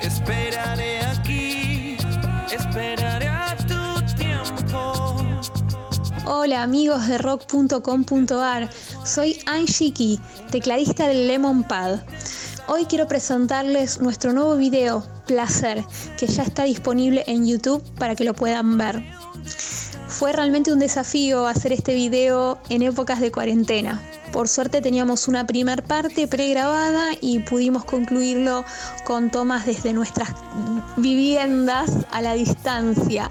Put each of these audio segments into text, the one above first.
Esperaré aquí, esperaré a tu tiempo. Hola amigos de rock.com.ar, soy Angie Key, tecladista del Lemon Pad. Hoy quiero presentarles nuestro nuevo video, Placer, que ya está disponible en YouTube para que lo puedan ver. Fue realmente un desafío hacer este video en épocas de cuarentena. Por suerte teníamos una primer parte pregrabada y pudimos concluirlo con tomas desde nuestras viviendas a la distancia.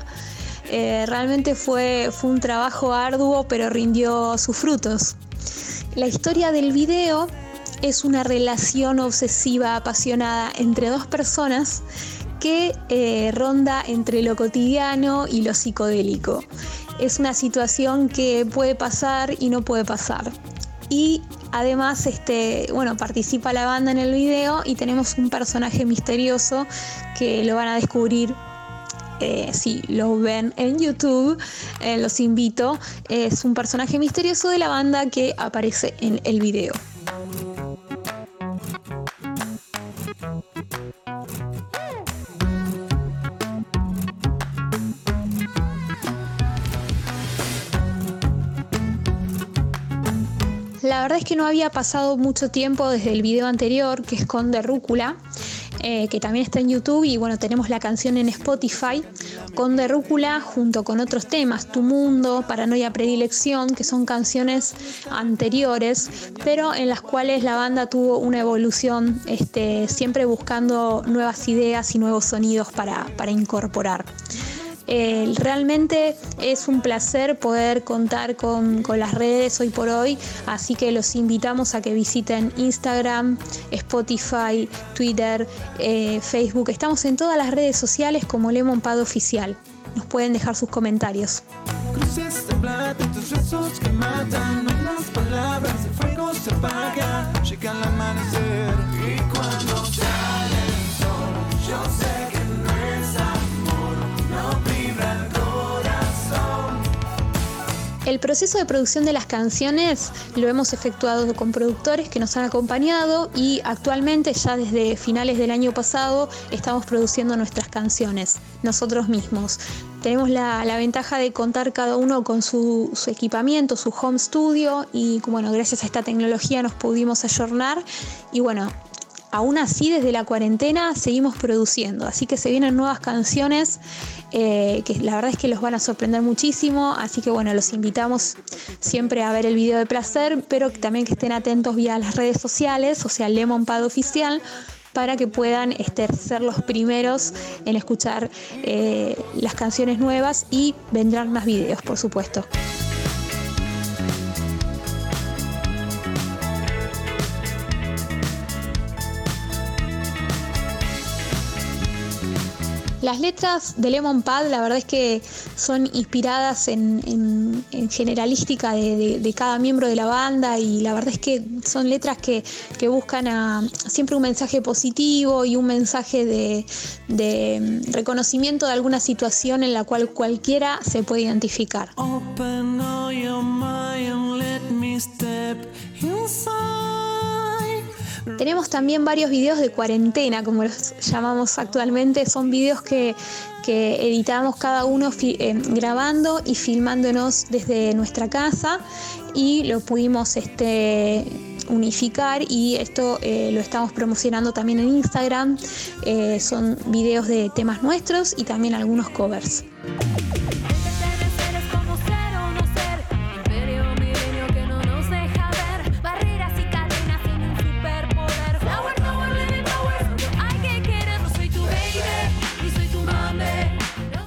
Eh, realmente fue, fue un trabajo arduo, pero rindió sus frutos. La historia del video es una relación obsesiva apasionada entre dos personas que eh, ronda entre lo cotidiano y lo psicodélico. Es una situación que puede pasar y no puede pasar. Y además, este, bueno, participa la banda en el video y tenemos un personaje misterioso que lo van a descubrir eh, si lo ven en YouTube, eh, los invito. Es un personaje misterioso de la banda que aparece en el video. La verdad es que no había pasado mucho tiempo desde el video anterior, que es con de Rúcula, eh, que también está en YouTube y bueno, tenemos la canción en Spotify con de Rúcula junto con otros temas, Tu Mundo, Paranoia Predilección, que son canciones anteriores, pero en las cuales la banda tuvo una evolución, este, siempre buscando nuevas ideas y nuevos sonidos para, para incorporar. Eh, realmente es un placer poder contar con, las redes hoy por hoy, así que los invitamos a que visiten Instagram, Spotify, Twitter, eh, Facebook. Estamos en todas las redes sociales como Lemon Pad Oficial. Nos pueden dejar sus comentarios. El proceso de producción de las canciones lo hemos efectuado con productores que nos han acompañado y actualmente ya desde finales del año pasado estamos produciendo nuestras canciones nosotros mismos. Tenemos la, ventaja de contar cada uno con su, su, equipamiento, su home studio y bueno, gracias a esta tecnología nos pudimos ayornar y bueno, aún así desde la cuarentena seguimos produciendo, así que se vienen nuevas canciones eh, que la verdad es que los van a sorprender muchísimo, así que bueno, los invitamos siempre a ver el video de placer, pero también que estén atentos vía las redes sociales, o sea, Lemon Pad Oficial, para que puedan este, ser los primeros en escuchar eh, las canciones nuevas y vendrán más videos, por supuesto. Las letras de Lemon Pad, la verdad es que son inspiradas en, generalística de, cada miembro de la banda y la verdad es que son letras que, buscan siempre un mensaje positivo y un mensaje de, de, reconocimiento de alguna situación en la cual cualquiera se puede identificar. Tenemos también varios videos de cuarentena, como los llamamos actualmente. Son videos que, editamos cada uno eh, grabando y filmándonos desde nuestra casa y lo pudimos este, unificar y esto eh, lo estamos promocionando también en Instagram. Eh, son videos de temas nuestros y también algunos covers.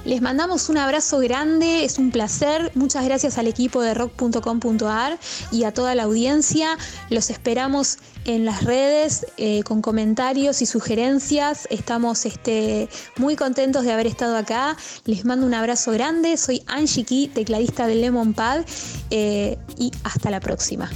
Les mandamos un abrazo grande, es un placer. Muchas gracias al equipo de rock.com.ar y a toda la audiencia. Los esperamos en las redes eh, con comentarios y sugerencias. Estamos este, muy contentos de haber estado acá. Les mando un abrazo grande. Soy Angie Key, tecladista de Lemon Pad eh, y hasta la próxima.